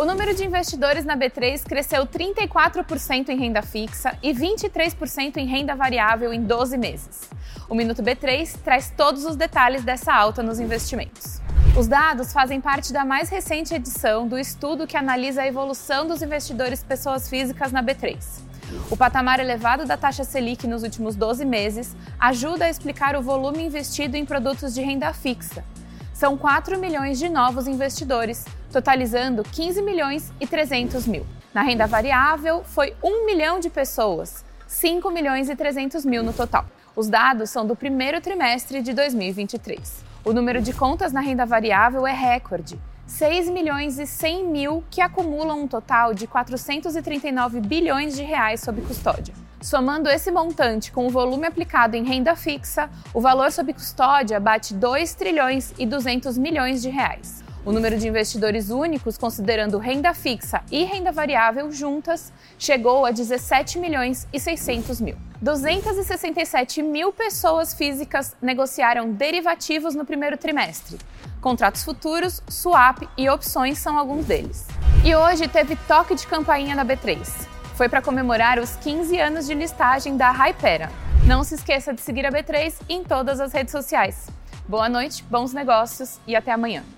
O número de investidores na B3 cresceu 34% em renda fixa e 23% em renda variável em 12 meses. O Minuto B3 traz todos os detalhes dessa alta nos investimentos. Os dados fazem parte da mais recente edição do estudo que analisa a evolução dos investidores pessoas físicas na B3. O patamar elevado da taxa Selic nos últimos 12 meses ajuda a explicar o volume investido em produtos de renda fixa. São 4 milhões de novos investidores, totalizando 15 milhões e 300 mil. Na renda variável, foi 1 milhão de pessoas, 5 milhões e 300 mil no total. Os dados são do primeiro trimestre de 2023. O número de contas na renda variável é recorde, 6 milhões e 100 mil que acumulam um total de 439 bilhões de reais sob custódia. Somando esse montante com o volume aplicado em renda fixa, o valor sob custódia bate 2 trilhões e 200 milhões de reais. O número de investidores únicos, considerando renda fixa e renda variável juntas, chegou a 17 milhões e 600 mil. 267 mil pessoas físicas negociaram derivativos no primeiro trimestre. Contratos futuros, swap e opções são alguns deles. E hoje teve toque de campainha na B3. Foi para comemorar os 15 anos de listagem da Hypera. Não se esqueça de seguir a B3 em todas as redes sociais. Boa noite, bons negócios e até amanhã.